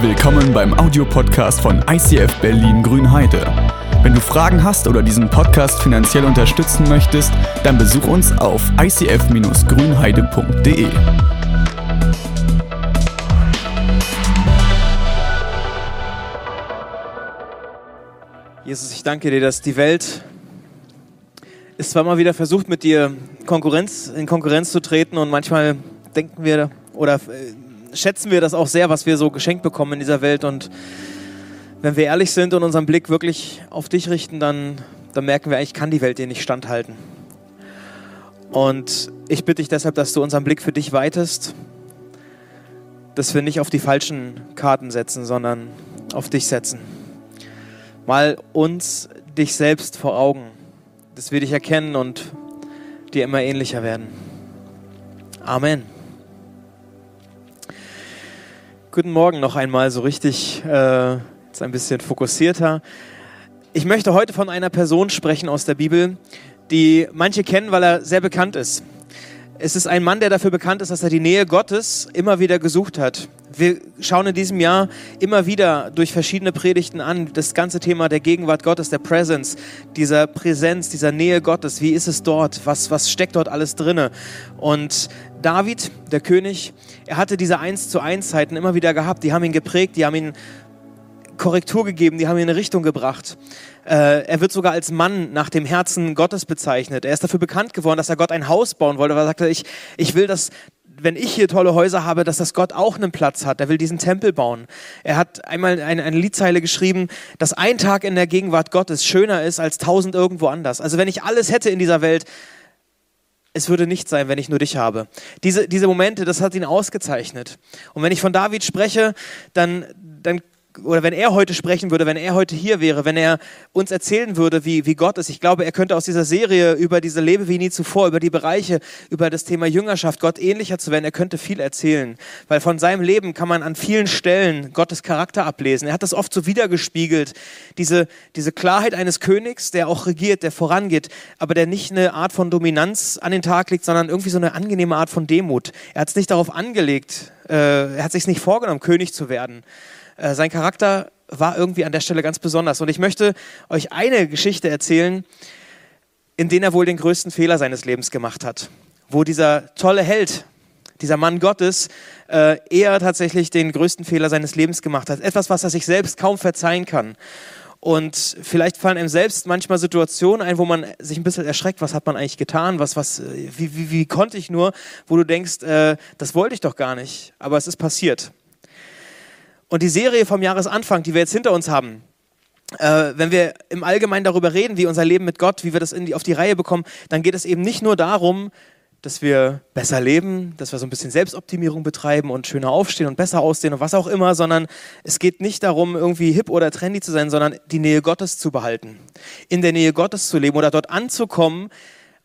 Willkommen beim Audiopodcast von ICF Berlin Grünheide. Wenn du Fragen hast oder diesen Podcast finanziell unterstützen möchtest, dann besuch uns auf icf-grünheide.de. Jesus, ich danke dir, dass die Welt ist zwar mal wieder versucht, mit dir Konkurrenz, in Konkurrenz zu treten und manchmal denken wir oder äh, schätzen wir das auch sehr, was wir so geschenkt bekommen in dieser Welt und wenn wir ehrlich sind und unseren Blick wirklich auf dich richten, dann, dann merken wir eigentlich, kann die Welt dir nicht standhalten. Und ich bitte dich deshalb, dass du unseren Blick für dich weitest, dass wir nicht auf die falschen Karten setzen, sondern auf dich setzen. Mal uns dich selbst vor Augen, dass wir dich erkennen und dir immer ähnlicher werden. Amen. Guten Morgen noch einmal, so richtig, äh, jetzt ein bisschen fokussierter. Ich möchte heute von einer Person sprechen aus der Bibel, die manche kennen, weil er sehr bekannt ist. Es ist ein Mann, der dafür bekannt ist, dass er die Nähe Gottes immer wieder gesucht hat. Wir schauen in diesem Jahr immer wieder durch verschiedene Predigten an, das ganze Thema der Gegenwart Gottes, der Presence, dieser Präsenz, dieser Nähe Gottes. Wie ist es dort? Was, was steckt dort alles drinne? Und David, der König, er hatte diese Eins zu Eins Zeiten immer wieder gehabt. Die haben ihn geprägt, die haben ihn Korrektur gegeben, die haben ihn in eine Richtung gebracht. Äh, er wird sogar als Mann nach dem Herzen Gottes bezeichnet. Er ist dafür bekannt geworden, dass er Gott ein Haus bauen wollte, weil er sagte, ich, ich will, dass wenn ich hier tolle Häuser habe, dass das Gott auch einen Platz hat. Er will diesen Tempel bauen. Er hat einmal eine, eine Liedzeile geschrieben, dass ein Tag in der Gegenwart Gottes schöner ist als tausend irgendwo anders. Also wenn ich alles hätte in dieser Welt, es würde nicht sein, wenn ich nur dich habe. Diese, diese Momente, das hat ihn ausgezeichnet. Und wenn ich von David spreche, dann, oder wenn er heute sprechen würde, wenn er heute hier wäre, wenn er uns erzählen würde, wie, wie Gott ist, ich glaube, er könnte aus dieser Serie über diese Lebe wie nie zuvor, über die Bereiche, über das Thema Jüngerschaft, Gott ähnlicher zu werden, er könnte viel erzählen. Weil von seinem Leben kann man an vielen Stellen Gottes Charakter ablesen. Er hat das oft so wiedergespiegelt. Diese, diese Klarheit eines Königs, der auch regiert, der vorangeht, aber der nicht eine Art von Dominanz an den Tag legt, sondern irgendwie so eine angenehme Art von Demut. Er hat es nicht darauf angelegt, äh, er hat sich nicht vorgenommen, König zu werden. Äh, sein Charakter war irgendwie an der Stelle ganz besonders. Und ich möchte euch eine Geschichte erzählen, in der er wohl den größten Fehler seines Lebens gemacht hat. Wo dieser tolle Held, dieser Mann Gottes, äh, eher tatsächlich den größten Fehler seines Lebens gemacht hat. Etwas, was er sich selbst kaum verzeihen kann. Und vielleicht fallen einem selbst manchmal Situationen ein, wo man sich ein bisschen erschreckt, was hat man eigentlich getan, was, was, äh, wie, wie, wie konnte ich nur, wo du denkst, äh, das wollte ich doch gar nicht, aber es ist passiert. Und die Serie vom Jahresanfang, die wir jetzt hinter uns haben, äh, wenn wir im Allgemeinen darüber reden, wie unser Leben mit Gott, wie wir das die, auf die Reihe bekommen, dann geht es eben nicht nur darum, dass wir besser leben, dass wir so ein bisschen Selbstoptimierung betreiben und schöner aufstehen und besser aussehen und was auch immer, sondern es geht nicht darum, irgendwie hip oder trendy zu sein, sondern die Nähe Gottes zu behalten, in der Nähe Gottes zu leben oder dort anzukommen,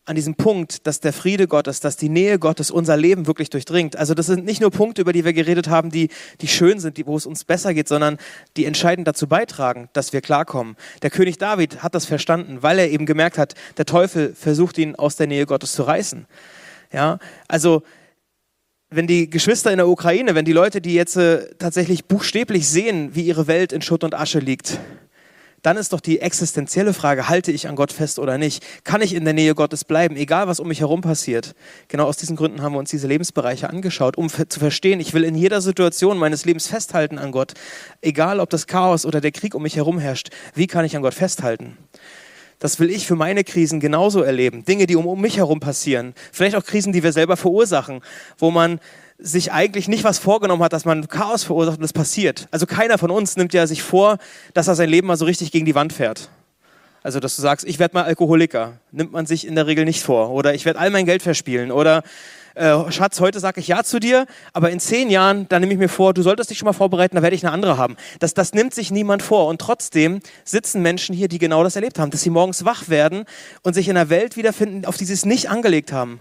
an diesem Punkt, dass der Friede Gottes, dass die Nähe Gottes unser Leben wirklich durchdringt. Also das sind nicht nur Punkte, über die wir geredet haben, die, die schön sind, die, wo es uns besser geht, sondern die entscheidend dazu beitragen, dass wir klarkommen. Der König David hat das verstanden, weil er eben gemerkt hat, der Teufel versucht ihn aus der Nähe Gottes zu reißen. Ja, also wenn die Geschwister in der Ukraine, wenn die Leute, die jetzt äh, tatsächlich buchstäblich sehen, wie ihre Welt in Schutt und Asche liegt, dann ist doch die existenzielle Frage, halte ich an Gott fest oder nicht? Kann ich in der Nähe Gottes bleiben, egal was um mich herum passiert? Genau aus diesen Gründen haben wir uns diese Lebensbereiche angeschaut, um zu verstehen, ich will in jeder Situation meines Lebens festhalten an Gott, egal ob das Chaos oder der Krieg um mich herum herrscht. Wie kann ich an Gott festhalten? Das will ich für meine Krisen genauso erleben. Dinge, die um, mich herum passieren. Vielleicht auch Krisen, die wir selber verursachen, wo man sich eigentlich nicht was vorgenommen hat, dass man Chaos verursacht und das passiert. Also keiner von uns nimmt ja sich vor, dass er sein Leben mal so richtig gegen die Wand fährt. Also, dass du sagst, ich werde mal Alkoholiker, nimmt man sich in der Regel nicht vor. Oder ich werde all mein Geld verspielen. Oder äh, Schatz, heute sage ich Ja zu dir, aber in zehn Jahren, dann nehme ich mir vor, du solltest dich schon mal vorbereiten, da werde ich eine andere haben. Das, das nimmt sich niemand vor. Und trotzdem sitzen Menschen hier, die genau das erlebt haben, dass sie morgens wach werden und sich in einer Welt wiederfinden, auf die sie es nicht angelegt haben.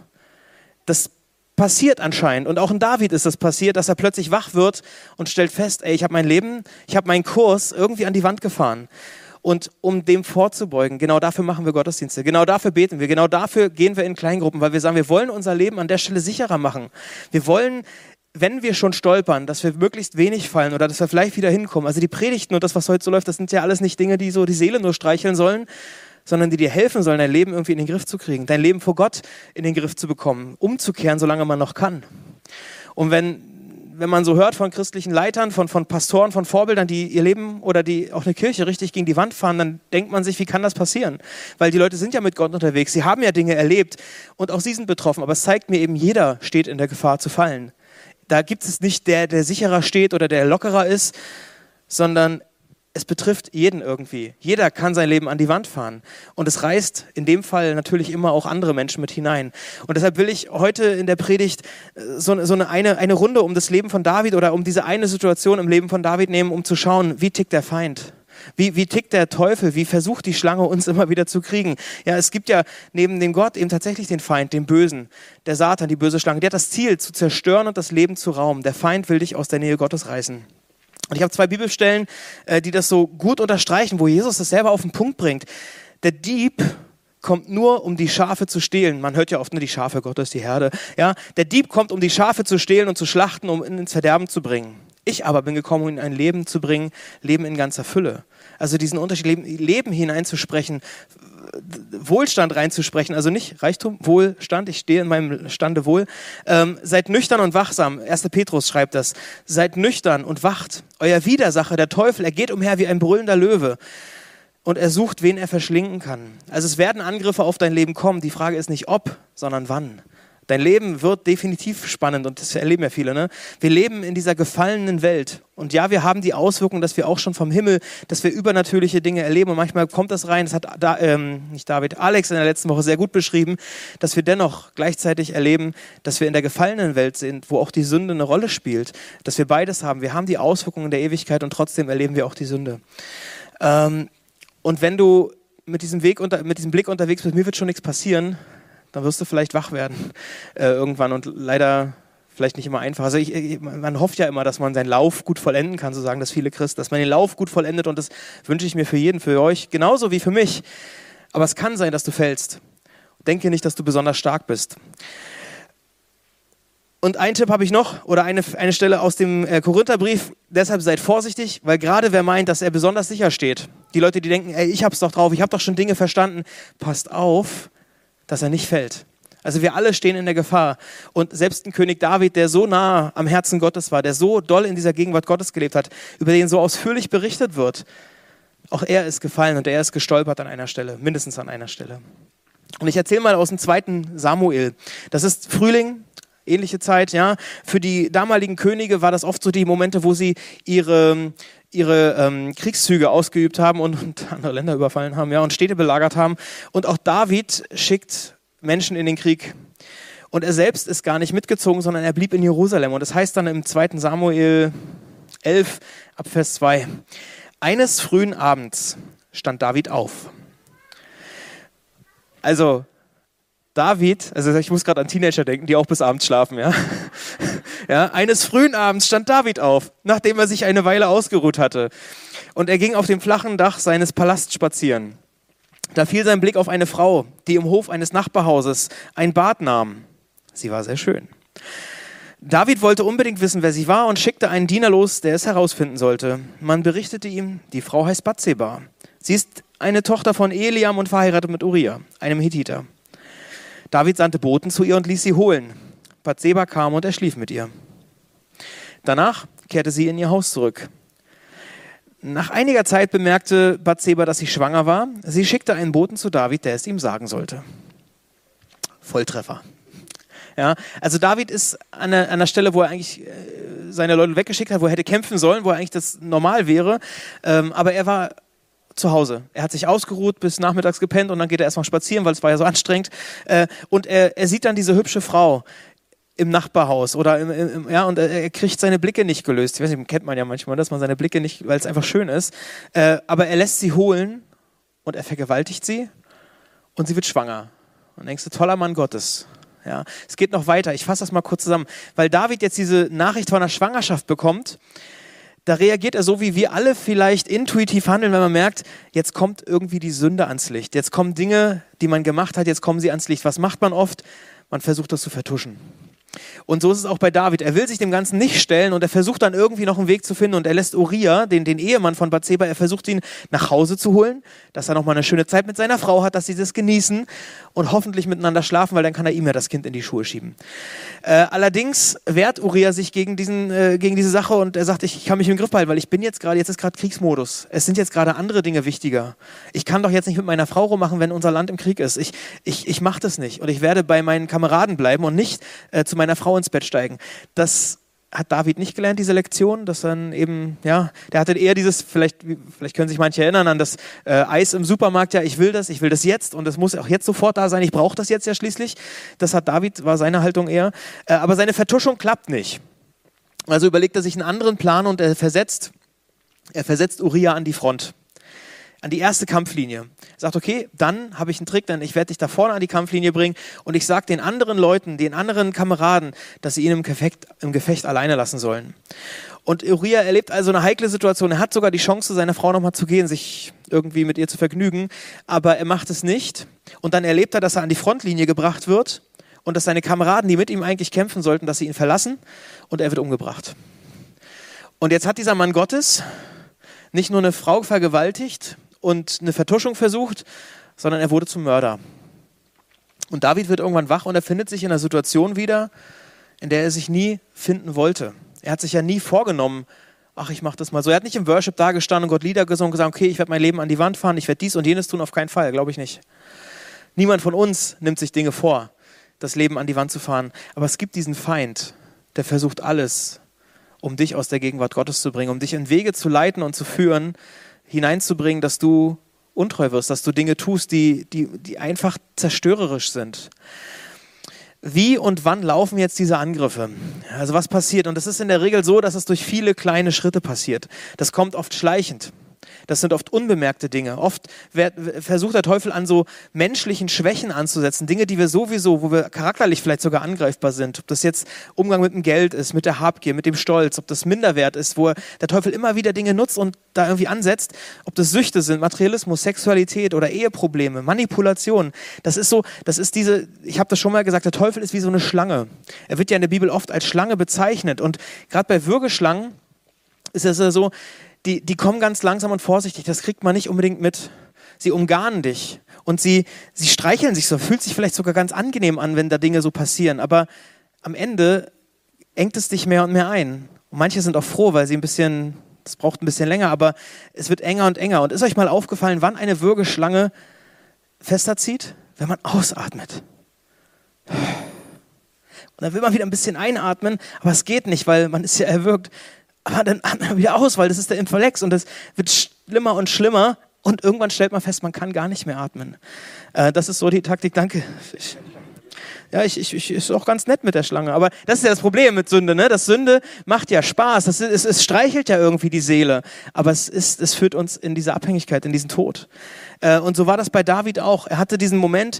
Das passiert anscheinend. Und auch in David ist das passiert, dass er plötzlich wach wird und stellt fest, ey, ich habe mein Leben, ich habe meinen Kurs irgendwie an die Wand gefahren. Und um dem vorzubeugen, genau dafür machen wir Gottesdienste, genau dafür beten wir, genau dafür gehen wir in Kleingruppen, weil wir sagen, wir wollen unser Leben an der Stelle sicherer machen. Wir wollen wenn wir schon stolpern, dass wir möglichst wenig fallen oder dass wir vielleicht wieder hinkommen. Also die Predigten und das, was heute so läuft, das sind ja alles nicht Dinge, die so die Seele nur streicheln sollen, sondern die dir helfen sollen, dein Leben irgendwie in den Griff zu kriegen, dein Leben vor Gott in den Griff zu bekommen, umzukehren, solange man noch kann. Und wenn, wenn man so hört von christlichen Leitern, von, von Pastoren, von Vorbildern, die ihr Leben oder die auch eine Kirche richtig gegen die Wand fahren, dann denkt man sich, wie kann das passieren? Weil die Leute sind ja mit Gott unterwegs, sie haben ja Dinge erlebt und auch sie sind betroffen. Aber es zeigt mir eben, jeder steht in der Gefahr zu fallen. Da gibt es nicht der, der sicherer steht oder der lockerer ist, sondern es betrifft jeden irgendwie. Jeder kann sein Leben an die Wand fahren. Und es reißt in dem Fall natürlich immer auch andere Menschen mit hinein. Und deshalb will ich heute in der Predigt äh, so, so eine, eine, eine Runde um das Leben von David oder um diese eine Situation im Leben von David nehmen, um zu schauen, wie tickt der Feind. Wie, wie tickt der Teufel? Wie versucht die Schlange uns immer wieder zu kriegen? Ja, es gibt ja neben dem Gott eben tatsächlich den Feind, den Bösen, der Satan, die böse Schlange. Der hat das Ziel, zu zerstören und das Leben zu rauben. Der Feind will dich aus der Nähe Gottes reißen. Und ich habe zwei Bibelstellen, äh, die das so gut unterstreichen, wo Jesus das selber auf den Punkt bringt. Der Dieb kommt nur, um die Schafe zu stehlen. Man hört ja oft, ne, die Schafe, Gott ist die Herde. Ja, der Dieb kommt, um die Schafe zu stehlen und zu schlachten, um ins Verderben zu bringen. Ich aber bin gekommen, um in ein Leben zu bringen, Leben in ganzer Fülle. Also diesen Unterschied, Leben, Leben hineinzusprechen, Wohlstand reinzusprechen, also nicht Reichtum, Wohlstand, ich stehe in meinem Stande wohl. Ähm, seid nüchtern und wachsam, 1. Petrus schreibt das. Seid nüchtern und wacht. Euer Widersacher, der Teufel, er geht umher wie ein brüllender Löwe und er sucht, wen er verschlingen kann. Also es werden Angriffe auf dein Leben kommen. Die Frage ist nicht ob, sondern wann. Dein Leben wird definitiv spannend und das erleben ja viele. Ne? Wir leben in dieser gefallenen Welt und ja, wir haben die Auswirkung, dass wir auch schon vom Himmel, dass wir übernatürliche Dinge erleben und manchmal kommt das rein. Das hat da, ähm, nicht David, Alex in der letzten Woche sehr gut beschrieben, dass wir dennoch gleichzeitig erleben, dass wir in der gefallenen Welt sind, wo auch die Sünde eine Rolle spielt. Dass wir beides haben. Wir haben die Auswirkungen der Ewigkeit und trotzdem erleben wir auch die Sünde. Ähm, und wenn du mit diesem Weg unter, mit diesem Blick unterwegs bist, mir wird schon nichts passieren, dann wirst du vielleicht wach werden äh, irgendwann und leider vielleicht nicht immer einfach. Also ich, man hofft ja immer, dass man seinen Lauf gut vollenden kann, so sagen das viele Christen, dass man den Lauf gut vollendet und das wünsche ich mir für jeden, für euch, genauso wie für mich. Aber es kann sein, dass du fällst. Denke nicht, dass du besonders stark bist. Und ein Tipp habe ich noch, oder eine, eine Stelle aus dem äh, Korintherbrief. Deshalb seid vorsichtig, weil gerade wer meint, dass er besonders sicher steht, die Leute, die denken, ey, ich hab's doch drauf, ich habe doch schon Dinge verstanden, passt auf, dass er nicht fällt. Also wir alle stehen in der Gefahr. Und selbst ein König David, der so nah am Herzen Gottes war, der so doll in dieser Gegenwart Gottes gelebt hat, über den so ausführlich berichtet wird, auch er ist gefallen und er ist gestolpert an einer Stelle, mindestens an einer Stelle. Und ich erzähle mal aus dem zweiten Samuel. Das ist Frühling, ähnliche Zeit, ja. Für die damaligen Könige war das oft so die Momente, wo sie ihre, ihre ähm, Kriegszüge ausgeübt haben und, und, andere Länder überfallen haben, ja, und Städte belagert haben. Und auch David schickt Menschen in den Krieg. Und er selbst ist gar nicht mitgezogen, sondern er blieb in Jerusalem. Und das heißt dann im 2. Samuel 11 ab Vers 2. Eines frühen Abends stand David auf. Also David, also ich muss gerade an Teenager denken, die auch bis abends schlafen, ja. ja. Eines frühen Abends stand David auf, nachdem er sich eine Weile ausgeruht hatte. Und er ging auf dem flachen Dach seines Palasts spazieren. Da fiel sein Blick auf eine Frau, die im Hof eines Nachbarhauses ein Bad nahm. Sie war sehr schön. David wollte unbedingt wissen, wer sie war und schickte einen Diener los, der es herausfinden sollte. Man berichtete ihm, die Frau heißt Bathseba. Sie ist eine Tochter von Eliam und verheiratet mit Uriah, einem Hittiter. David sandte Boten zu ihr und ließ sie holen. Bathseba kam und er schlief mit ihr. Danach kehrte sie in ihr Haus zurück. Nach einiger Zeit bemerkte Bathseba, dass sie schwanger war. Sie schickte einen Boten zu David, der es ihm sagen sollte. Volltreffer. Ja, also David ist an einer, Stelle, wo er eigentlich äh, seine Leute weggeschickt hat, wo er hätte kämpfen sollen, wo er eigentlich das normal wäre. Ähm, aber er war zu Hause. Er hat sich ausgeruht, bis nachmittags gepennt und dann geht er erstmal spazieren, weil es war ja so anstrengend. Äh, und er, er sieht dann diese hübsche Frau im Nachbarhaus oder im, im, ja und er kriegt seine Blicke nicht gelöst. Ich weiß nicht, kennt man ja manchmal, dass man seine Blicke nicht, weil es einfach schön ist. Äh, aber er lässt sie holen und er vergewaltigt sie und sie wird schwanger. Und denkst du, toller Mann Gottes. Ja, es geht noch weiter. Ich fasse das mal kurz zusammen, weil David jetzt diese Nachricht von einer Schwangerschaft bekommt da reagiert er so, wie wir alle vielleicht intuitiv handeln, wenn man merkt, jetzt kommt irgendwie die Sünde ans Licht. Jetzt kommen Dinge, die man gemacht hat, jetzt kommen sie ans Licht. Was macht man oft? Man versucht das zu vertuschen. Und so ist es auch bei David. Er will sich dem Ganzen nicht stellen und er versucht dann irgendwie noch einen Weg zu finden und er lässt Uriah, den, den Ehemann von Bathseba, er versucht ihn nach Hause zu holen, dass er nochmal eine schöne Zeit mit seiner Frau hat, dass sie das genießen und hoffentlich miteinander schlafen, weil dann kann er ihm ja das Kind in die Schuhe schieben. Äh, allerdings wehrt Uriah sich gegen, diesen, äh, gegen diese Sache und er sagt, ich kann mich im Griff behalten, weil ich bin jetzt gerade, jetzt ist gerade Kriegsmodus. Es sind jetzt gerade andere Dinge wichtiger. Ich kann doch jetzt nicht mit meiner Frau rummachen, wenn unser Land im Krieg ist. Ich, ich, ich mache das nicht und ich werde bei meinen Kameraden bleiben und nicht äh, zu meiner Frau ins Bett steigen. Das hat David nicht gelernt, diese Lektion, dass dann eben, ja, der hatte eher dieses, vielleicht, vielleicht können sich manche erinnern an das äh, Eis im Supermarkt, ja, ich will das, ich will das jetzt und es muss auch jetzt sofort da sein, ich brauche das jetzt ja schließlich. Das hat David, war seine Haltung eher. Äh, aber seine Vertuschung klappt nicht. Also überlegt er sich einen anderen Plan und er versetzt, er versetzt Uriah an die Front an die erste Kampflinie. Sagt, okay, dann habe ich einen Trick, denn ich werde dich da vorne an die Kampflinie bringen und ich sage den anderen Leuten, den anderen Kameraden, dass sie ihn im Gefecht, im Gefecht alleine lassen sollen. Und Uriah erlebt also eine heikle Situation. Er hat sogar die Chance, seine Frau nochmal zu gehen, sich irgendwie mit ihr zu vergnügen, aber er macht es nicht. Und dann erlebt er, dass er an die Frontlinie gebracht wird und dass seine Kameraden, die mit ihm eigentlich kämpfen sollten, dass sie ihn verlassen und er wird umgebracht. Und jetzt hat dieser Mann Gottes nicht nur eine Frau vergewaltigt, und eine Vertuschung versucht, sondern er wurde zum Mörder. Und David wird irgendwann wach und er findet sich in einer Situation wieder, in der er sich nie finden wollte. Er hat sich ja nie vorgenommen, ach, ich mache das mal so. Er hat nicht im Worship dagestanden und Gott Lieder gesungen und gesagt, okay, ich werde mein Leben an die Wand fahren, ich werde dies und jenes tun, auf keinen Fall, glaube ich nicht. Niemand von uns nimmt sich Dinge vor, das Leben an die Wand zu fahren. Aber es gibt diesen Feind, der versucht alles, um dich aus der Gegenwart Gottes zu bringen, um dich in Wege zu leiten und zu führen, hineinzubringen, dass du untreu wirst, dass du Dinge tust, die, die, die einfach zerstörerisch sind. Wie und wann laufen jetzt diese Angriffe? Also was passiert? Und es ist in der Regel so, dass es durch viele kleine Schritte passiert. Das kommt oft schleichend. Das sind oft unbemerkte Dinge. Oft versucht der Teufel an so menschlichen Schwächen anzusetzen. Dinge, die wir sowieso, wo wir charakterlich vielleicht sogar angreifbar sind. Ob das jetzt Umgang mit dem Geld ist, mit der Habgier, mit dem Stolz, ob das Minderwert ist, wo der Teufel immer wieder Dinge nutzt und da irgendwie ansetzt. Ob das Süchte sind, Materialismus, Sexualität oder Eheprobleme, Manipulation. Das ist so, das ist diese, ich habe das schon mal gesagt, der Teufel ist wie so eine Schlange. Er wird ja in der Bibel oft als Schlange bezeichnet. Und gerade bei Würgeschlangen ist es ja so, die, die kommen ganz langsam und vorsichtig, das kriegt man nicht unbedingt mit. Sie umgarnen dich und sie, sie streicheln sich so, fühlt sich vielleicht sogar ganz angenehm an, wenn da Dinge so passieren. Aber am Ende engt es dich mehr und mehr ein. Und manche sind auch froh, weil sie ein bisschen, das braucht ein bisschen länger, aber es wird enger und enger. Und ist euch mal aufgefallen, wann eine Würgeschlange fester zieht? Wenn man ausatmet. Und dann will man wieder ein bisschen einatmen, aber es geht nicht, weil man ist ja erwürgt aber dann atmet man wieder aus, weil das ist der Inflex und das wird schlimmer und schlimmer und irgendwann stellt man fest, man kann gar nicht mehr atmen. Äh, das ist so die Taktik. Danke. Ich, ja, ich, ich, ich ist auch ganz nett mit der Schlange, aber das ist ja das Problem mit Sünde, ne? Das Sünde macht ja Spaß, das es, es streichelt ja irgendwie die Seele, aber es ist, es führt uns in diese Abhängigkeit, in diesen Tod. Äh, und so war das bei David auch. Er hatte diesen Moment,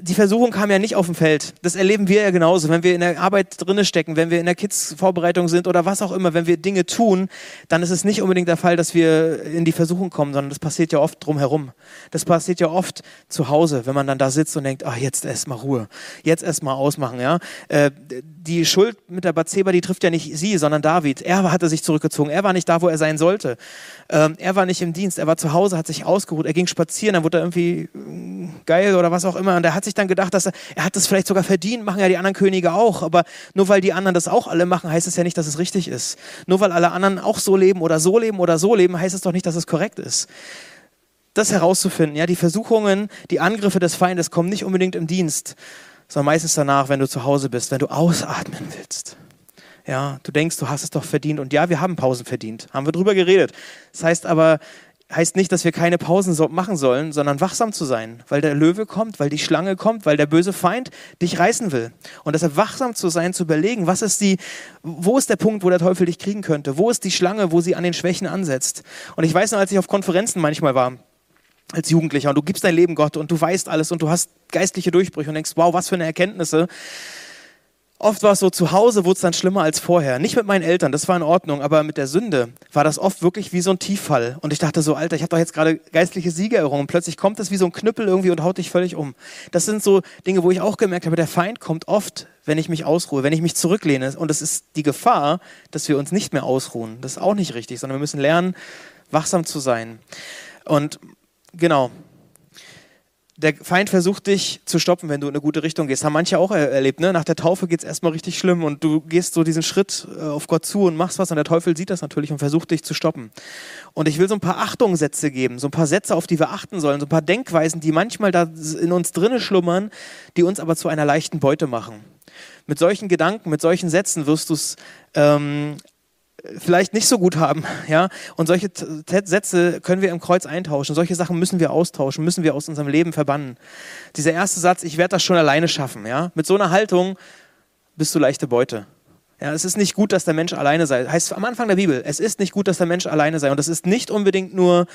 die Versuchung kam ja nicht auf dem Feld. Das erleben wir ja genauso. Wenn wir in der Arbeit drinne stecken, wenn wir in der Kids-Vorbereitung sind oder was auch immer, wenn wir Dinge tun, dann ist es nicht unbedingt der Fall, dass wir in die Versuchung kommen, sondern das passiert ja oft drumherum. Das passiert ja oft zu Hause, wenn man dann da sitzt und denkt, ach, jetzt erst mal Ruhe, jetzt erst mal ausmachen, ja. Äh, die Schuld mit der Bathseba, die trifft ja nicht sie, sondern David. Er hatte sich zurückgezogen. Er war nicht da, wo er sein sollte. Ähm, er war nicht im Dienst. Er war zu Hause, hat sich ausgeruht. Er ging spazieren, dann wurde er irgendwie mm, geil oder was auch immer. Und er hat sich dann gedacht, dass er, er hat das vielleicht sogar verdient, machen ja die anderen Könige auch. Aber nur weil die anderen das auch alle machen, heißt es ja nicht, dass es richtig ist. Nur weil alle anderen auch so leben oder so leben oder so leben, heißt es doch nicht, dass es korrekt ist. Das herauszufinden, ja, die Versuchungen, die Angriffe des Feindes kommen nicht unbedingt im Dienst, sondern meistens danach, wenn du zu Hause bist, wenn du ausatmen willst. Ja, du denkst, du hast es doch verdient. Und ja, wir haben Pausen verdient. Haben wir drüber geredet. Das heißt aber, heißt nicht, dass wir keine Pausen machen sollen, sondern wachsam zu sein, weil der Löwe kommt, weil die Schlange kommt, weil der böse Feind dich reißen will. Und deshalb wachsam zu sein, zu überlegen, was ist die, wo ist der Punkt, wo der Teufel dich kriegen könnte? Wo ist die Schlange, wo sie an den Schwächen ansetzt? Und ich weiß noch, als ich auf Konferenzen manchmal war, als Jugendlicher und du gibst dein Leben Gott und du weißt alles und du hast geistliche Durchbrüche und denkst, wow, was für eine Erkenntnisse. Oft war es so, zu Hause wurde es dann schlimmer als vorher. Nicht mit meinen Eltern, das war in Ordnung, aber mit der Sünde war das oft wirklich wie so ein Tieffall. Und ich dachte so, Alter, ich habe doch jetzt gerade geistliche Siege errungen. Plötzlich kommt das wie so ein Knüppel irgendwie und haut dich völlig um. Das sind so Dinge, wo ich auch gemerkt habe, der Feind kommt oft wenn ich mich ausruhe, wenn ich mich zurücklehne. Und es ist die Gefahr, dass wir uns nicht mehr ausruhen. Das ist auch nicht richtig, sondern wir müssen lernen, wachsam zu sein. Und genau, der Feind versucht dich zu stoppen, wenn du in eine gute Richtung gehst. Haben manche auch erlebt. Ne? Nach der Taufe geht es erstmal richtig schlimm und du gehst so diesen Schritt äh, auf Gott zu und machst was und der Teufel sieht das natürlich und versucht dich zu stoppen. Und ich will so ein paar Achtungssätze geben, so ein paar Sätze, auf die wir achten sollen, so ein paar Denkweisen, die manchmal da in uns drinnen schlummern, die uns aber zu einer leichten Beute machen. Mit solchen Gedanken, mit solchen Sätzen wirst du es ähm, vielleicht nicht so gut haben, ja. Und solche Sätze können wir im Kreuz eintauschen. Solche Sachen müssen wir austauschen, müssen wir aus unserem Leben verbannen. Dieser erste Satz, ich werde das schon alleine schaffen, ja. Mit so einer Haltung bist du leichte Beute. Ja, es ist nicht gut, dass der Mensch alleine sei. Heißt am Anfang der Bibel, es ist nicht gut, dass der Mensch alleine sei. Und das ist nicht unbedingt nur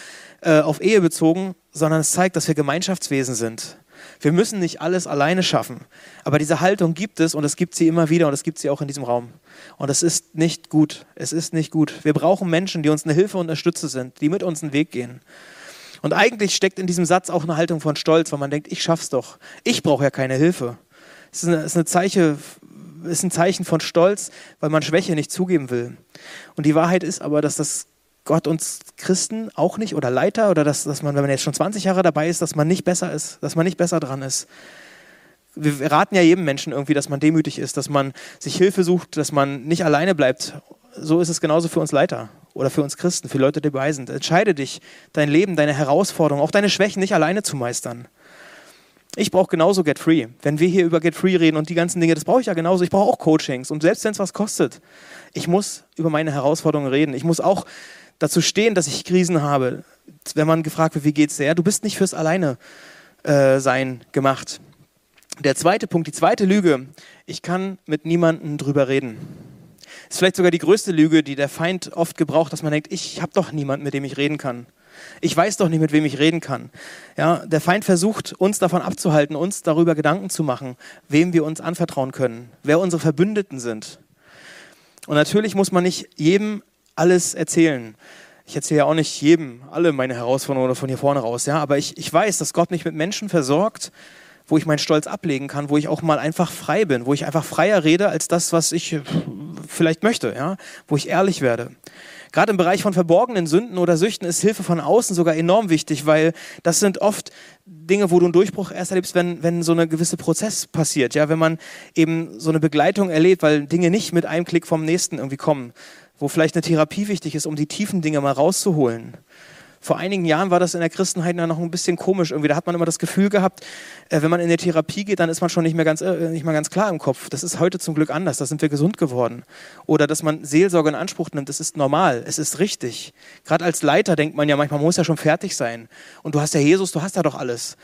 äh, auf Ehe bezogen, sondern es zeigt, dass wir Gemeinschaftswesen sind. Wir müssen nicht alles alleine schaffen. Aber diese Haltung gibt es und es gibt sie immer wieder und es gibt sie auch in diesem Raum. Und es ist nicht gut. Es ist nicht gut. Wir brauchen Menschen, die uns eine Hilfe und Unterstützer sind, die mit uns einen Weg gehen. Und eigentlich steckt in diesem Satz auch eine Haltung von Stolz, weil man denkt, ich schaff's doch. Ich brauche ja keine Hilfe. Es ist, eine, ist, eine Zeichen, ist ein Zeichen von Stolz, weil man Schwäche nicht zugeben will. Und die Wahrheit ist aber, dass das Gott uns Christen auch nicht oder Leiter oder dass, dass man, wenn man jetzt schon 20 Jahre dabei ist, dass man nicht besser ist, dass man nicht besser dran ist. Wir raten ja jedem Menschen irgendwie, dass man demütig ist, dass man sich Hilfe sucht, dass man nicht alleine bleibt. So ist es genauso für uns Leiter oder für uns Christen, für Leute, die dabei sind. Entscheide dich, dein Leben, deine Herausforderungen, auch deine Schwächen nicht alleine zu meistern. Ich brauche genauso Get Free. Wenn wir hier über Get Free reden und die ganzen Dinge, das brauche ich ja genauso. Ich brauche auch Coachings. Und selbst wenn es was kostet, ich muss über meine Herausforderungen reden. Ich muss auch dazu stehen, dass ich Krisen habe. Wenn man gefragt wird, wie geht's dir? Ja, du bist nicht fürs Alleine äh, sein gemacht. Der zweite Punkt, die zweite Lüge, ich kann mit niemandem drüber reden. Ist vielleicht sogar die größte Lüge, die der Feind oft gebraucht, dass man denkt, ich habe doch niemanden, mit dem ich reden kann. Ich weiß doch nicht, mit wem ich reden kann. Ja, der Feind versucht, uns davon abzuhalten, uns darüber Gedanken zu machen, wem wir uns anvertrauen können, wer unsere Verbündeten sind. Und natürlich muss man nicht jedem alles erzählen. Ich erzähle ja auch nicht jedem alle meine Herausforderungen von hier vorne raus, ja, aber ich, ich weiß, dass Gott mich mit Menschen versorgt, wo ich meinen Stolz ablegen kann, wo ich auch mal einfach frei bin, wo ich einfach freier rede als das, was ich äh, vielleicht möchte, ja, wo ich ehrlich werde. Gerade im Bereich von verborgenen Sünden oder Süchten ist Hilfe von außen sogar enorm wichtig, weil das sind oft Dinge, wo du einen Durchbruch erst erlebst, wenn, wenn so eine gewisse Prozess passiert, ja, wenn man eben so eine Begleitung erlebt, weil Dinge nicht mit einem Klick vom nächsten irgendwie kommen, wo vielleicht eine Therapie wichtig ist, um die tiefen Dinge mal rauszuholen. Vor einigen Jahren war das in der Christenheit noch ein bisschen komisch. Irgendwie, da hat man immer das Gefühl gehabt, äh, wenn man in eine Therapie geht, dann ist man schon nicht mehr, ganz, äh, nicht mehr ganz klar im Kopf. Das ist heute zum Glück anders. Da sind wir gesund geworden. Oder dass man Seelsorge in Anspruch nimmt, das ist normal. Es ist richtig. Gerade als Leiter denkt man ja manchmal, man muss ja schon fertig sein. Und du hast ja Jesus, du hast ja doch alles.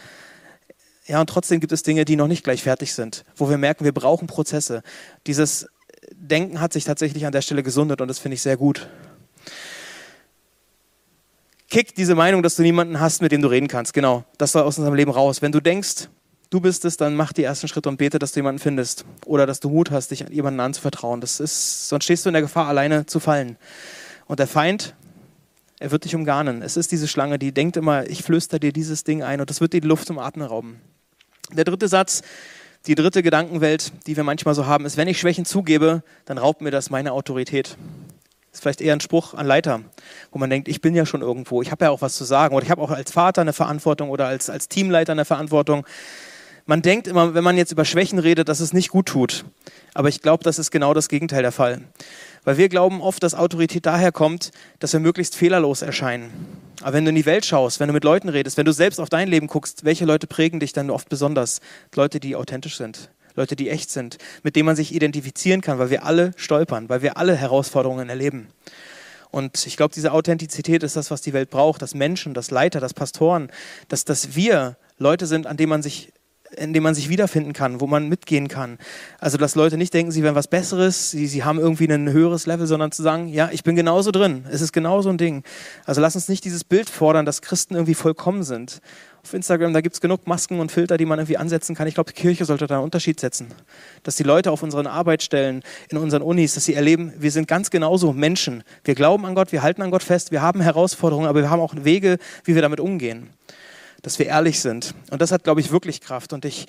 Ja, und trotzdem gibt es Dinge, die noch nicht gleich fertig sind, wo wir merken, wir brauchen Prozesse. Dieses Denken hat sich tatsächlich an der Stelle gesundet und das finde ich sehr gut. Kick diese Meinung, dass du niemanden hast, mit dem du reden kannst. Genau, das soll aus unserem Leben raus. Wenn du denkst, du bist es, dann mach die ersten Schritte und bete, dass du jemanden findest. Oder dass du Mut hast, dich jemanden anzuvertrauen. Das ist, sonst stehst du in der Gefahr, alleine zu fallen. Und der Feind, er wird dich umgarnen. Es ist diese Schlange, die denkt immer, ich flüster dir dieses Ding ein und das wird dir die Luft zum Atmen rauben. Der dritte Satz, die dritte Gedankenwelt, die wir manchmal so haben, ist, wenn ich Schwächen zugebe, dann raubt mir das meine Autorität. Ist vielleicht eher ein Spruch an Leiter, wo man denkt, ich bin ja schon irgendwo, ich habe ja auch was zu sagen oder ich habe auch als Vater eine Verantwortung oder als, als Teamleiter eine Verantwortung. Man denkt immer, wenn man jetzt über Schwächen redet, dass es nicht gut tut. Aber ich glaube, das ist genau das Gegenteil der Fall. Weil wir glauben oft, dass Autorität daher kommt, dass wir möglichst fehlerlos erscheinen. Aber wenn du in die Welt schaust, wenn du mit Leuten redest, wenn du selbst auf dein Leben guckst, welche Leute prägen dich dann oft besonders? Leute, die authentisch sind, Leute, die echt sind, mit denen man sich identifizieren kann, weil wir alle stolpern, weil wir alle Herausforderungen erleben. Und ich glaube, diese Authentizität ist das, was die Welt braucht, dass Menschen, dass Leiter, dass Pastoren, dass, dass wir Leute sind, an denen man sich in dem man sich wiederfinden kann, wo man mitgehen kann. Also, dass Leute nicht denken, sie wären was Besseres, sie, sie haben irgendwie ein höheres Level, sondern zu sagen, ja, ich bin genauso drin. Es ist genauso ein Ding. Also, lass uns nicht dieses Bild fordern, dass Christen irgendwie vollkommen sind. Auf Instagram, da gibt es genug Masken und Filter, die man irgendwie ansetzen kann. Ich glaube, die Kirche sollte da einen Unterschied setzen. Dass die Leute auf unseren Arbeitsstellen, in unseren Unis, dass sie erleben, wir sind ganz genauso Menschen. Wir glauben an Gott, wir halten an Gott fest, wir haben Herausforderungen, aber wir haben auch Wege, wie wir damit umgehen dass wir ehrlich sind. Und das hat, glaube ich, wirklich Kraft. Und ich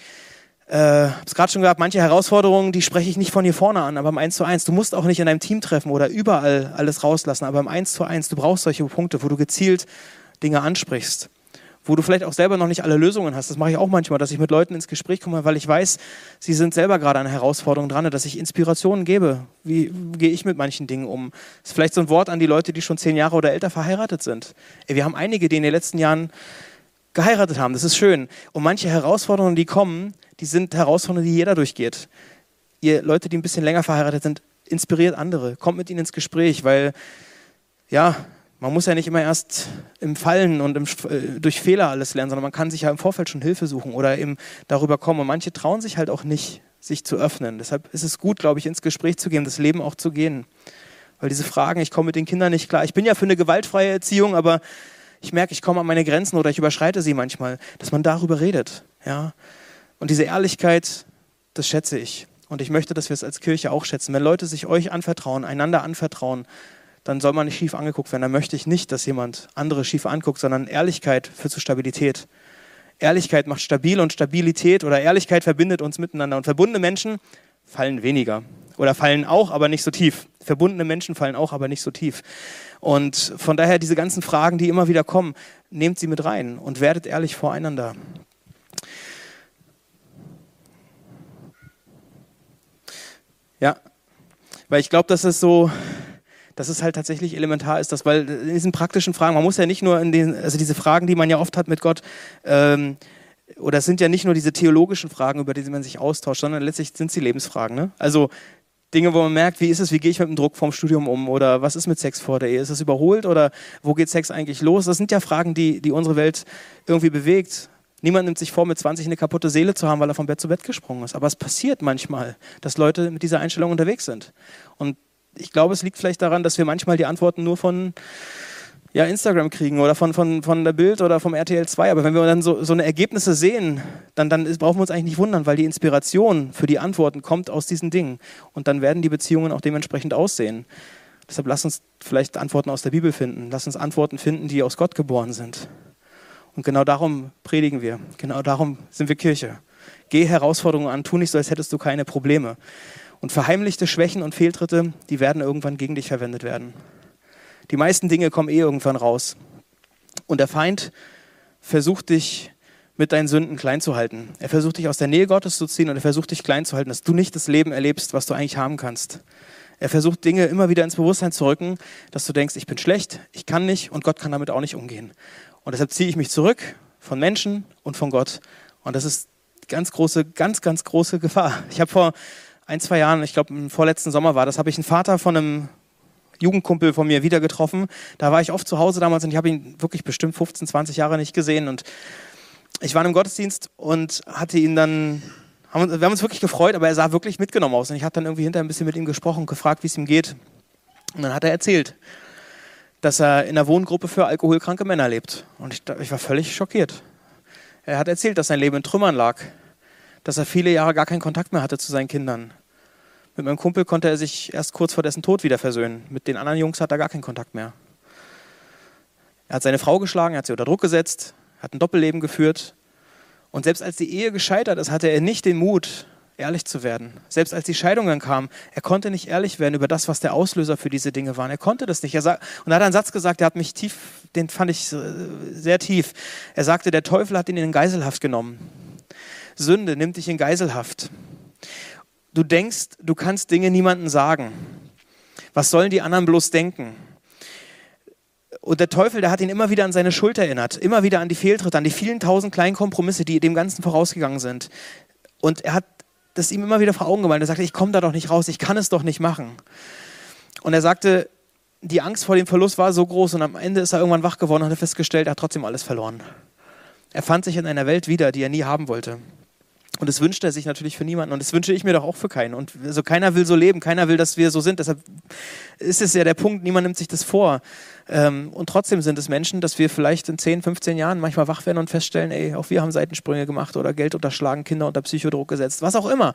äh, habe es gerade schon gesagt, manche Herausforderungen, die spreche ich nicht von hier vorne an, aber im 1 zu 1. Du musst auch nicht in deinem Team treffen oder überall alles rauslassen, aber im 1 zu 1, du brauchst solche Punkte, wo du gezielt Dinge ansprichst wo du vielleicht auch selber noch nicht alle Lösungen hast. Das mache ich auch manchmal, dass ich mit Leuten ins Gespräch komme, weil ich weiß, sie sind selber gerade an Herausforderungen dran, dass ich Inspirationen gebe. Wie gehe ich mit manchen Dingen um? Das ist vielleicht so ein Wort an die Leute, die schon zehn Jahre oder älter verheiratet sind. Wir haben einige, die in den letzten Jahren geheiratet haben. Das ist schön. Und manche Herausforderungen, die kommen, die sind Herausforderungen, die jeder durchgeht. Ihr Leute, die ein bisschen länger verheiratet sind, inspiriert andere. Kommt mit ihnen ins Gespräch, weil ja, man muss ja nicht immer erst im Fallen und im, äh, durch Fehler alles lernen, sondern man kann sich ja im Vorfeld schon Hilfe suchen oder eben darüber kommen. Und manche trauen sich halt auch nicht, sich zu öffnen. Deshalb ist es gut, glaube ich, ins Gespräch zu gehen, das Leben auch zu gehen. Weil diese Fragen, ich komme mit den Kindern nicht klar. Ich bin ja für eine gewaltfreie Erziehung, aber ich merke, ich komme an meine Grenzen oder ich überschreite sie manchmal, dass man darüber redet. Ja? Und diese Ehrlichkeit, das schätze ich. Und ich möchte, dass wir es als Kirche auch schätzen. Wenn Leute sich euch anvertrauen, einander anvertrauen, dann soll man nicht schief angeguckt werden. Dann möchte ich nicht, dass jemand andere schief anguckt, sondern Ehrlichkeit führt zu Stabilität. Ehrlichkeit macht stabil und Stabilität oder Ehrlichkeit verbindet uns miteinander. Und verbundene Menschen fallen weniger oder fallen auch, aber nicht so tief. Verbundene Menschen fallen auch, aber nicht so tief. Und von daher diese ganzen Fragen, die immer wieder kommen, nehmt sie mit rein und werdet ehrlich voreinander. Ja, weil ich glaube, dass es so dass es halt tatsächlich elementar ist, dass, weil in diesen praktischen Fragen, man muss ja nicht nur in den, also diese Fragen, die man ja oft hat mit Gott, ähm, oder es sind ja nicht nur diese theologischen Fragen, über die man sich austauscht, sondern letztlich sind sie Lebensfragen. Ne? Also Dinge, wo man merkt, wie ist es, wie gehe ich mit dem Druck vorm Studium um oder was ist mit Sex vor der Ehe? Ist es überholt oder wo geht Sex eigentlich los? Das sind ja Fragen, die, die unsere Welt irgendwie bewegt. Niemand nimmt sich vor, mit 20 eine kaputte Seele zu haben, weil er vom Bett zu Bett gesprungen ist. Aber es passiert manchmal, dass Leute mit dieser Einstellung unterwegs sind. Und ich glaube, es liegt vielleicht daran, dass wir manchmal die Antworten nur von ja, Instagram kriegen oder von, von, von der Bild oder vom RTL 2. Aber wenn wir dann so, so eine Ergebnisse sehen, dann, dann ist, brauchen wir uns eigentlich nicht wundern, weil die Inspiration für die Antworten kommt aus diesen Dingen. Und dann werden die Beziehungen auch dementsprechend aussehen. Deshalb lass uns vielleicht Antworten aus der Bibel finden. Lass uns Antworten finden, die aus Gott geboren sind. Und genau darum predigen wir. Genau darum sind wir Kirche. Geh Herausforderungen an, tu nicht so, als hättest du keine Probleme. Und verheimlichte Schwächen und Fehltritte, die werden irgendwann gegen dich verwendet werden. Die meisten Dinge kommen eh irgendwann raus. Und der Feind versucht dich mit deinen Sünden klein zu halten. Er versucht dich aus der Nähe Gottes zu ziehen und er versucht dich klein zu halten, dass du nicht das Leben erlebst, was du eigentlich haben kannst. Er versucht Dinge immer wieder ins Bewusstsein zu rücken, dass du denkst, ich bin schlecht, ich kann nicht und Gott kann damit auch nicht umgehen. Und deshalb ziehe ich mich zurück von Menschen und von Gott. Und das ist ganz große, ganz, ganz große Gefahr. Ich habe vor ein, zwei Jahren, ich glaube im vorletzten Sommer war das, habe ich einen Vater von einem Jugendkumpel von mir wieder getroffen. Da war ich oft zu Hause damals und ich habe ihn wirklich bestimmt 15, 20 Jahre nicht gesehen. Und ich war im Gottesdienst und hatte ihn dann, haben, wir haben uns wirklich gefreut, aber er sah wirklich mitgenommen aus. Und ich habe dann irgendwie hinterher ein bisschen mit ihm gesprochen und gefragt, wie es ihm geht. Und dann hat er erzählt, dass er in einer Wohngruppe für alkoholkranke Männer lebt. Und ich, ich war völlig schockiert. Er hat erzählt, dass sein Leben in Trümmern lag dass er viele Jahre gar keinen Kontakt mehr hatte zu seinen Kindern. Mit meinem Kumpel konnte er sich erst kurz vor dessen Tod wieder versöhnen. Mit den anderen Jungs hat er gar keinen Kontakt mehr. Er hat seine Frau geschlagen, er hat sie unter Druck gesetzt, hat ein Doppelleben geführt. Und selbst als die Ehe gescheitert ist, hatte er nicht den Mut, ehrlich zu werden. Selbst als die Scheidungen kamen, er konnte nicht ehrlich werden über das, was der Auslöser für diese Dinge war. Er konnte das nicht. Er sag, und er hat einen Satz gesagt, der hat mich tief, den fand ich sehr tief. Er sagte, der Teufel hat ihn in Geiselhaft genommen. Sünde nimmt dich in Geiselhaft. Du denkst, du kannst Dinge niemandem sagen. Was sollen die anderen bloß denken? Und der Teufel, der hat ihn immer wieder an seine Schuld erinnert, immer wieder an die Fehltritte, an die vielen tausend kleinen Kompromisse, die dem Ganzen vorausgegangen sind. Und er hat das ihm immer wieder vor Augen gemalt. Er sagte, ich komme da doch nicht raus, ich kann es doch nicht machen. Und er sagte, die Angst vor dem Verlust war so groß und am Ende ist er irgendwann wach geworden und hat festgestellt, er hat trotzdem alles verloren. Er fand sich in einer Welt wieder, die er nie haben wollte. Und das wünscht er sich natürlich für niemanden. Und das wünsche ich mir doch auch für keinen. Und also keiner will so leben, keiner will, dass wir so sind. Deshalb ist es ja der Punkt, niemand nimmt sich das vor. Ähm, und trotzdem sind es Menschen, dass wir vielleicht in 10, 15 Jahren manchmal wach werden und feststellen, ey, auch wir haben Seitensprünge gemacht oder Geld unterschlagen, Kinder unter Psychodruck gesetzt, was auch immer.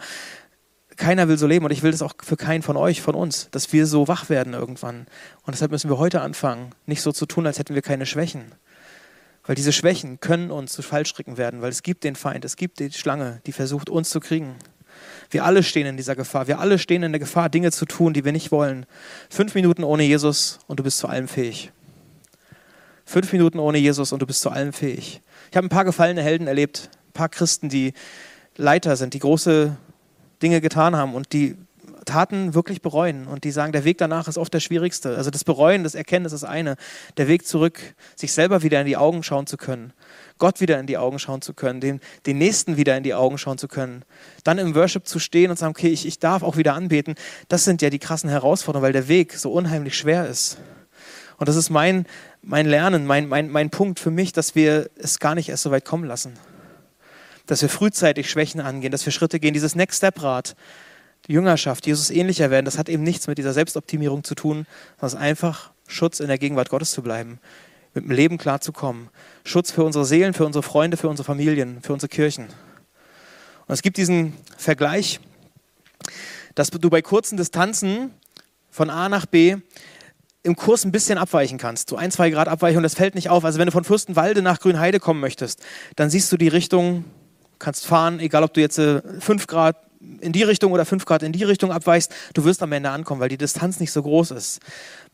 Keiner will so leben und ich will das auch für keinen von euch, von uns, dass wir so wach werden irgendwann. Und deshalb müssen wir heute anfangen, nicht so zu tun, als hätten wir keine Schwächen. Weil diese Schwächen können uns zu Fallstricken werden, weil es gibt den Feind, es gibt die Schlange, die versucht uns zu kriegen. Wir alle stehen in dieser Gefahr. Wir alle stehen in der Gefahr, Dinge zu tun, die wir nicht wollen. Fünf Minuten ohne Jesus und du bist zu allem fähig. Fünf Minuten ohne Jesus und du bist zu allem fähig. Ich habe ein paar gefallene Helden erlebt, ein paar Christen, die Leiter sind, die große Dinge getan haben und die Taten wirklich bereuen und die sagen, der Weg danach ist oft der schwierigste. Also das Bereuen, das Erkennen ist das eine. Der Weg zurück, sich selber wieder in die Augen schauen zu können, Gott wieder in die Augen schauen zu können, den, den Nächsten wieder in die Augen schauen zu können, dann im Worship zu stehen und sagen, okay, ich, ich darf auch wieder anbeten. Das sind ja die krassen Herausforderungen, weil der Weg so unheimlich schwer ist. Und das ist mein, mein Lernen, mein, mein, mein Punkt für mich, dass wir es gar nicht erst so weit kommen lassen. Dass wir frühzeitig Schwächen angehen, dass wir Schritte gehen, dieses Next Step Rad, Jüngerschaft, Jesus ähnlicher werden, das hat eben nichts mit dieser Selbstoptimierung zu tun, sondern es ist einfach Schutz in der Gegenwart Gottes zu bleiben, mit dem Leben klarzukommen. Schutz für unsere Seelen, für unsere Freunde, für unsere Familien, für unsere Kirchen. Und es gibt diesen Vergleich, dass du bei kurzen Distanzen von A nach B im Kurs ein bisschen abweichen kannst. So ein, zwei Grad Abweichung, das fällt nicht auf. Also wenn du von Fürstenwalde nach Grünheide kommen möchtest, dann siehst du die Richtung, kannst fahren, egal ob du jetzt äh, fünf Grad in die Richtung oder fünf Grad in die Richtung abweichst, du wirst am Ende ankommen, weil die Distanz nicht so groß ist.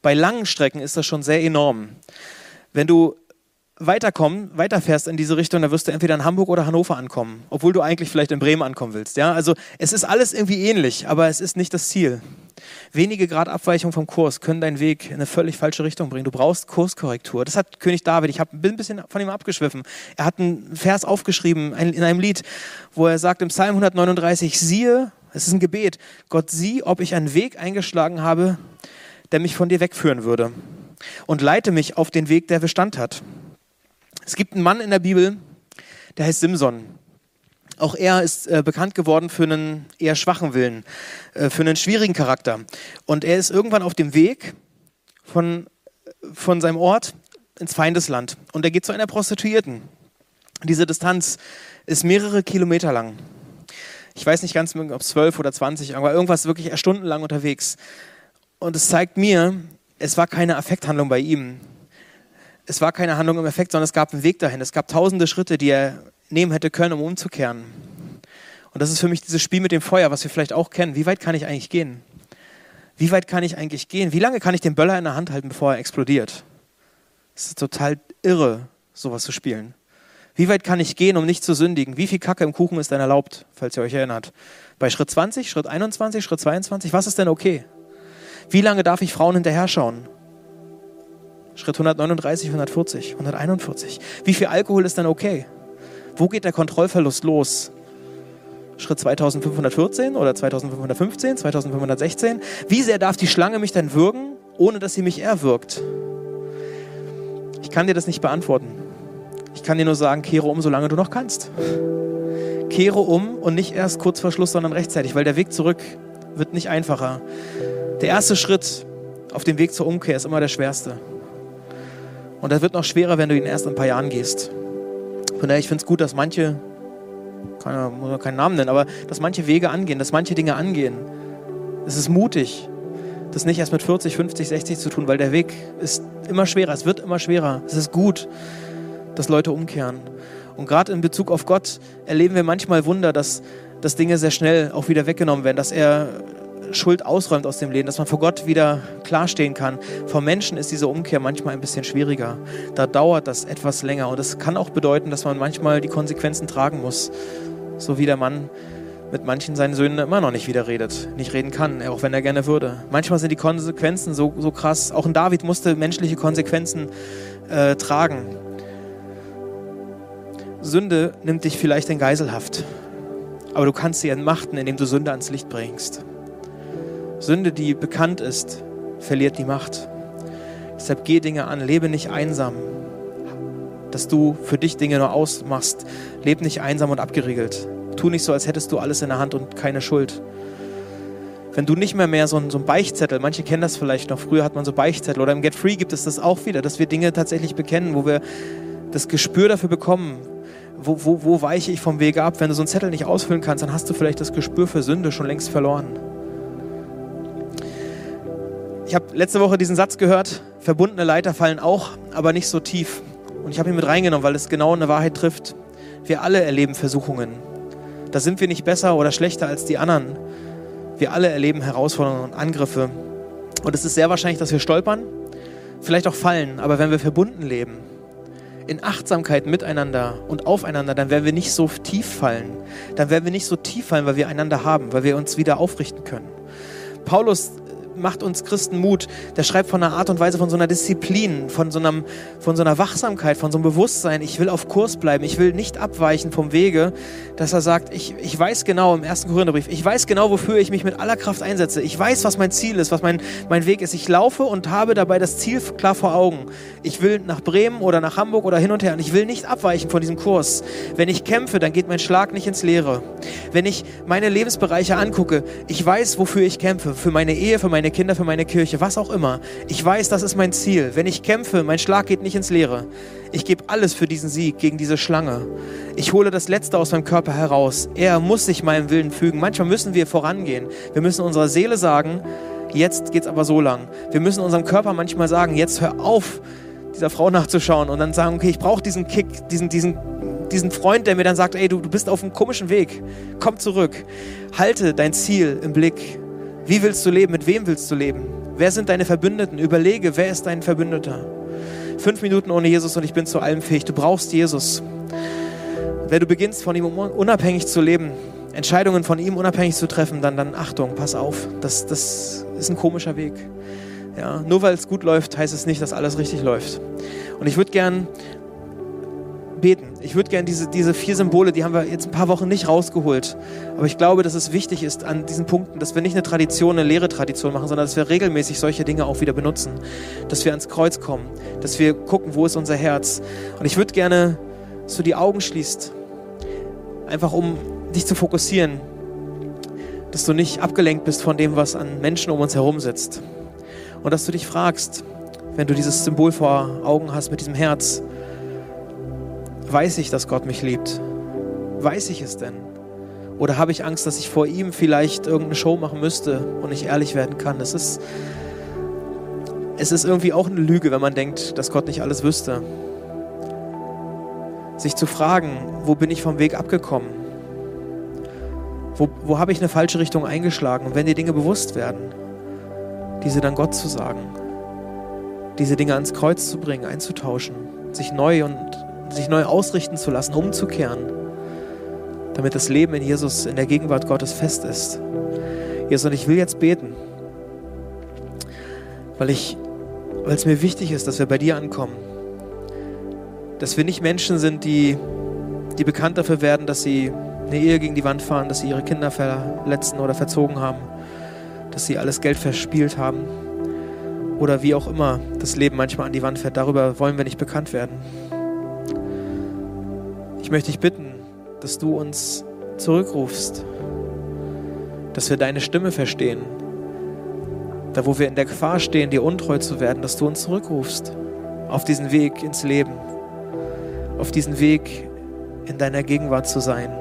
Bei langen Strecken ist das schon sehr enorm. Wenn du weiterkommen, weiterfährst in diese Richtung, dann wirst du entweder in Hamburg oder Hannover ankommen, obwohl du eigentlich vielleicht in Bremen ankommen willst. Ja, also es ist alles irgendwie ähnlich, aber es ist nicht das Ziel. Wenige Grad Abweichung vom Kurs können deinen Weg in eine völlig falsche Richtung bringen. Du brauchst Kurskorrektur. Das hat König David, ich bin ein bisschen von ihm abgeschwiffen. Er hat einen Vers aufgeschrieben in einem Lied, wo er sagt im Psalm 139, siehe, es ist ein Gebet, Gott sieh, ob ich einen Weg eingeschlagen habe, der mich von dir wegführen würde und leite mich auf den Weg, der Bestand hat. Es gibt einen Mann in der Bibel, der heißt Simson. Auch er ist äh, bekannt geworden für einen eher schwachen Willen, äh, für einen schwierigen Charakter. Und er ist irgendwann auf dem Weg von, von seinem Ort ins Feindesland. Und er geht zu einer Prostituierten. Diese Distanz ist mehrere Kilometer lang. Ich weiß nicht ganz, ob es zwölf oder zwanzig, aber irgendwas wirklich stundenlang unterwegs. Und es zeigt mir, es war keine Affekthandlung bei ihm es war keine Handlung im Effekt, sondern es gab einen Weg dahin. Es gab tausende Schritte, die er nehmen hätte können, um umzukehren. Und das ist für mich dieses Spiel mit dem Feuer, was wir vielleicht auch kennen. Wie weit kann ich eigentlich gehen? Wie weit kann ich eigentlich gehen? Wie lange kann ich den Böller in der Hand halten, bevor er explodiert? Es ist total irre, sowas zu spielen. Wie weit kann ich gehen, um nicht zu sündigen? Wie viel Kacke im Kuchen ist denn erlaubt, falls ihr euch erinnert? Bei Schritt 20, Schritt 21, Schritt 22, was ist denn okay? Wie lange darf ich Frauen hinterher schauen? Schritt 139, 140, 141. Wie viel Alkohol ist dann okay? Wo geht der Kontrollverlust los? Schritt 2514 oder 2515, 2516? Wie sehr darf die Schlange mich denn würgen, ohne dass sie mich erwürgt? Ich kann dir das nicht beantworten. Ich kann dir nur sagen, kehre um, solange du noch kannst. Kehre um und nicht erst kurz vor Schluss, sondern rechtzeitig, weil der Weg zurück wird nicht einfacher. Der erste Schritt auf dem Weg zur Umkehr ist immer der schwerste. Und das wird noch schwerer, wenn du ihn erst in ein paar Jahren gehst. Von daher, ich finde es gut, dass manche, kann, muss man keinen Namen nennen, aber dass manche Wege angehen, dass manche Dinge angehen. Es ist mutig, das nicht erst mit 40, 50, 60 zu tun, weil der Weg ist immer schwerer, es wird immer schwerer. Es ist gut, dass Leute umkehren. Und gerade in Bezug auf Gott erleben wir manchmal Wunder, dass, dass Dinge sehr schnell auch wieder weggenommen werden, dass er Schuld ausräumt aus dem Leben, dass man vor Gott wieder klarstehen kann. Vor Menschen ist diese Umkehr manchmal ein bisschen schwieriger. Da dauert das etwas länger und es kann auch bedeuten, dass man manchmal die Konsequenzen tragen muss. So wie der Mann mit manchen seinen Söhnen immer noch nicht wieder redet, nicht reden kann, auch wenn er gerne würde. Manchmal sind die Konsequenzen so, so krass. Auch ein David musste menschliche Konsequenzen äh, tragen. Sünde nimmt dich vielleicht in Geiselhaft, aber du kannst sie entmachten, indem du Sünde ans Licht bringst. Sünde, die bekannt ist, verliert die Macht. Deshalb geh Dinge an, lebe nicht einsam. Dass du für dich Dinge nur ausmachst. Lebe nicht einsam und abgeriegelt. Tu nicht so, als hättest du alles in der Hand und keine Schuld. Wenn du nicht mehr mehr so ein, so ein Beichtzettel, manche kennen das vielleicht noch, früher hat man so Beichtzettel oder im Get Free gibt es das auch wieder, dass wir Dinge tatsächlich bekennen, wo wir das Gespür dafür bekommen, wo, wo, wo weiche ich vom Wege ab. Wenn du so einen Zettel nicht ausfüllen kannst, dann hast du vielleicht das Gespür für Sünde schon längst verloren. Ich habe letzte Woche diesen Satz gehört, verbundene Leiter fallen auch, aber nicht so tief. Und ich habe ihn mit reingenommen, weil es genau eine Wahrheit trifft. Wir alle erleben Versuchungen. Da sind wir nicht besser oder schlechter als die anderen. Wir alle erleben Herausforderungen und Angriffe. Und es ist sehr wahrscheinlich, dass wir stolpern, vielleicht auch fallen. Aber wenn wir verbunden leben, in Achtsamkeit miteinander und aufeinander, dann werden wir nicht so tief fallen. Dann werden wir nicht so tief fallen, weil wir einander haben, weil wir uns wieder aufrichten können. Paulus macht uns Christen Mut. Der schreibt von einer Art und Weise, von so einer Disziplin, von so, einem, von so einer Wachsamkeit, von so einem Bewusstsein. Ich will auf Kurs bleiben. Ich will nicht abweichen vom Wege, dass er sagt, ich, ich weiß genau im ersten Korintherbrief, ich weiß genau, wofür ich mich mit aller Kraft einsetze. Ich weiß, was mein Ziel ist, was mein, mein Weg ist. Ich laufe und habe dabei das Ziel klar vor Augen. Ich will nach Bremen oder nach Hamburg oder hin und her und ich will nicht abweichen von diesem Kurs. Wenn ich kämpfe, dann geht mein Schlag nicht ins Leere. Wenn ich meine Lebensbereiche angucke, ich weiß, wofür ich kämpfe. Für meine Ehe, für meine meine Kinder, für meine Kirche, was auch immer. Ich weiß, das ist mein Ziel. Wenn ich kämpfe, mein Schlag geht nicht ins Leere. Ich gebe alles für diesen Sieg gegen diese Schlange. Ich hole das Letzte aus meinem Körper heraus. Er muss sich meinem Willen fügen. Manchmal müssen wir vorangehen. Wir müssen unserer Seele sagen, jetzt geht es aber so lang. Wir müssen unserem Körper manchmal sagen, jetzt hör auf, dieser Frau nachzuschauen und dann sagen, okay, ich brauche diesen Kick, diesen, diesen, diesen Freund, der mir dann sagt, ey, du, du bist auf einem komischen Weg. Komm zurück. Halte dein Ziel im Blick. Wie willst du leben? Mit wem willst du leben? Wer sind deine Verbündeten? Überlege, wer ist dein Verbündeter? Fünf Minuten ohne Jesus und ich bin zu allem fähig. Du brauchst Jesus. Wenn du beginnst, von ihm unabhängig zu leben, Entscheidungen von ihm unabhängig zu treffen, dann, dann Achtung, pass auf. Das, das ist ein komischer Weg. Ja, nur weil es gut läuft, heißt es nicht, dass alles richtig läuft. Und ich würde gern beten. Ich würde gerne diese, diese vier Symbole, die haben wir jetzt ein paar Wochen nicht rausgeholt. Aber ich glaube, dass es wichtig ist an diesen Punkten, dass wir nicht eine Tradition, eine leere Tradition machen, sondern dass wir regelmäßig solche Dinge auch wieder benutzen. Dass wir ans Kreuz kommen. Dass wir gucken, wo ist unser Herz. Und ich würde gerne, dass du die Augen schließt. Einfach um dich zu fokussieren. Dass du nicht abgelenkt bist von dem, was an Menschen um uns herum sitzt. Und dass du dich fragst, wenn du dieses Symbol vor Augen hast mit diesem Herz, Weiß ich, dass Gott mich liebt? Weiß ich es denn? Oder habe ich Angst, dass ich vor ihm vielleicht irgendeine Show machen müsste und nicht ehrlich werden kann? Es ist, es ist irgendwie auch eine Lüge, wenn man denkt, dass Gott nicht alles wüsste. Sich zu fragen, wo bin ich vom Weg abgekommen? Wo, wo habe ich eine falsche Richtung eingeschlagen? Und wenn dir Dinge bewusst werden, diese dann Gott zu sagen, diese Dinge ans Kreuz zu bringen, einzutauschen, sich neu und sich neu ausrichten zu lassen, umzukehren, damit das Leben in Jesus, in der Gegenwart Gottes fest ist. Jesus, und ich will jetzt beten, weil ich, weil es mir wichtig ist, dass wir bei dir ankommen. Dass wir nicht Menschen sind, die, die bekannt dafür werden, dass sie eine Ehe gegen die Wand fahren, dass sie ihre Kinder verletzen oder verzogen haben, dass sie alles Geld verspielt haben oder wie auch immer das Leben manchmal an die Wand fährt. Darüber wollen wir nicht bekannt werden. Ich möchte dich bitten, dass du uns zurückrufst, dass wir deine Stimme verstehen. Da, wo wir in der Gefahr stehen, dir untreu zu werden, dass du uns zurückrufst auf diesen Weg ins Leben, auf diesen Weg in deiner Gegenwart zu sein.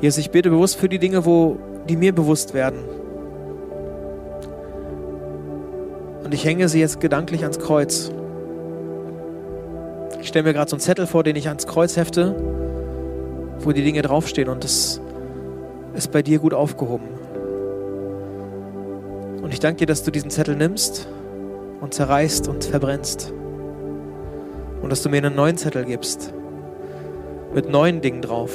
Jesus, ich bete bewusst für die Dinge, wo die mir bewusst werden. Und ich hänge sie jetzt gedanklich ans Kreuz. Ich stelle mir gerade so einen Zettel vor, den ich ans Kreuz hefte, wo die Dinge draufstehen und das ist bei dir gut aufgehoben. Und ich danke dir, dass du diesen Zettel nimmst und zerreißt und verbrennst. Und dass du mir einen neuen Zettel gibst mit neuen Dingen drauf.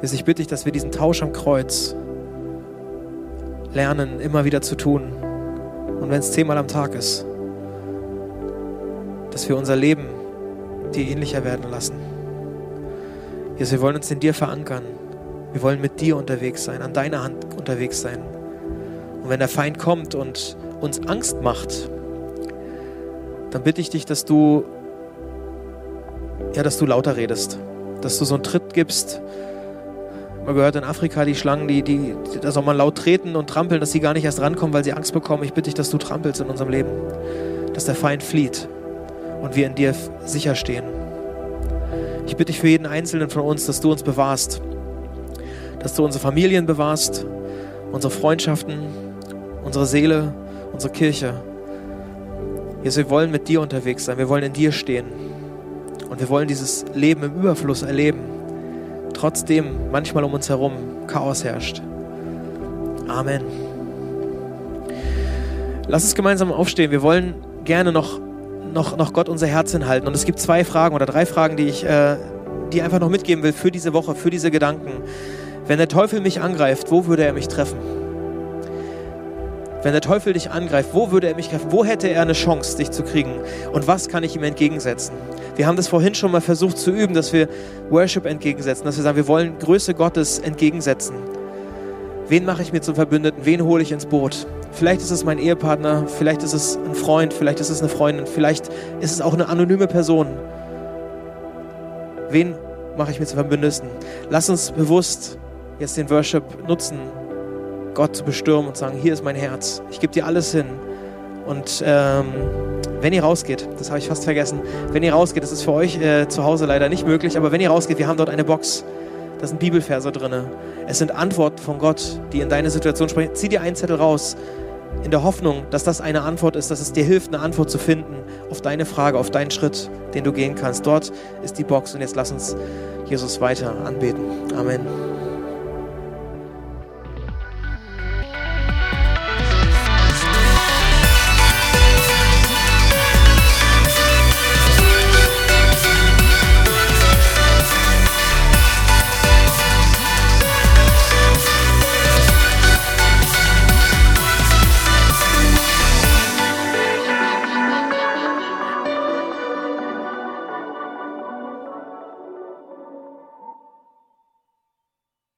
Jesus, ich bitte dich, dass wir diesen Tausch am Kreuz lernen, immer wieder zu tun. Und wenn es zehnmal am Tag ist dass wir unser Leben dir ähnlicher werden lassen. Jesus, wir wollen uns in dir verankern. Wir wollen mit dir unterwegs sein, an deiner Hand unterwegs sein. Und wenn der Feind kommt und uns Angst macht, dann bitte ich dich, dass du, ja, dass du lauter redest, dass du so einen Tritt gibst. Man gehört in Afrika die Schlangen, die, die, da soll man laut treten und trampeln, dass sie gar nicht erst rankommen, weil sie Angst bekommen. Ich bitte dich, dass du trampelst in unserem Leben, dass der Feind flieht und wir in dir sicher stehen. Ich bitte dich für jeden Einzelnen von uns, dass du uns bewahrst, dass du unsere Familien bewahrst, unsere Freundschaften, unsere Seele, unsere Kirche. Jesus, wir wollen mit dir unterwegs sein, wir wollen in dir stehen und wir wollen dieses Leben im Überfluss erleben, trotzdem manchmal um uns herum Chaos herrscht. Amen. Lass uns gemeinsam aufstehen. Wir wollen gerne noch, noch, noch Gott unser Herz hinhalten. Und es gibt zwei Fragen oder drei Fragen, die ich äh, die einfach noch mitgeben will für diese Woche, für diese Gedanken. Wenn der Teufel mich angreift, wo würde er mich treffen? Wenn der Teufel dich angreift, wo würde er mich treffen? Wo hätte er eine Chance, dich zu kriegen? Und was kann ich ihm entgegensetzen? Wir haben das vorhin schon mal versucht zu üben, dass wir Worship entgegensetzen, dass wir sagen, wir wollen Größe Gottes entgegensetzen. Wen mache ich mir zum Verbündeten? Wen hole ich ins Boot? Vielleicht ist es mein Ehepartner, vielleicht ist es ein Freund, vielleicht ist es eine Freundin, vielleicht ist es auch eine anonyme Person. Wen mache ich mir zum Verbündeten? Lass uns bewusst jetzt den Worship nutzen, Gott zu bestürmen und sagen, hier ist mein Herz, ich gebe dir alles hin. Und ähm, wenn ihr rausgeht, das habe ich fast vergessen, wenn ihr rausgeht, das ist für euch äh, zu Hause leider nicht möglich, aber wenn ihr rausgeht, wir haben dort eine Box, da sind Bibelverse drin. Es sind Antworten von Gott, die in deine Situation sprechen. Zieh dir einen Zettel raus, in der Hoffnung, dass das eine Antwort ist, dass es dir hilft, eine Antwort zu finden auf deine Frage, auf deinen Schritt, den du gehen kannst. Dort ist die Box und jetzt lass uns Jesus weiter anbeten. Amen.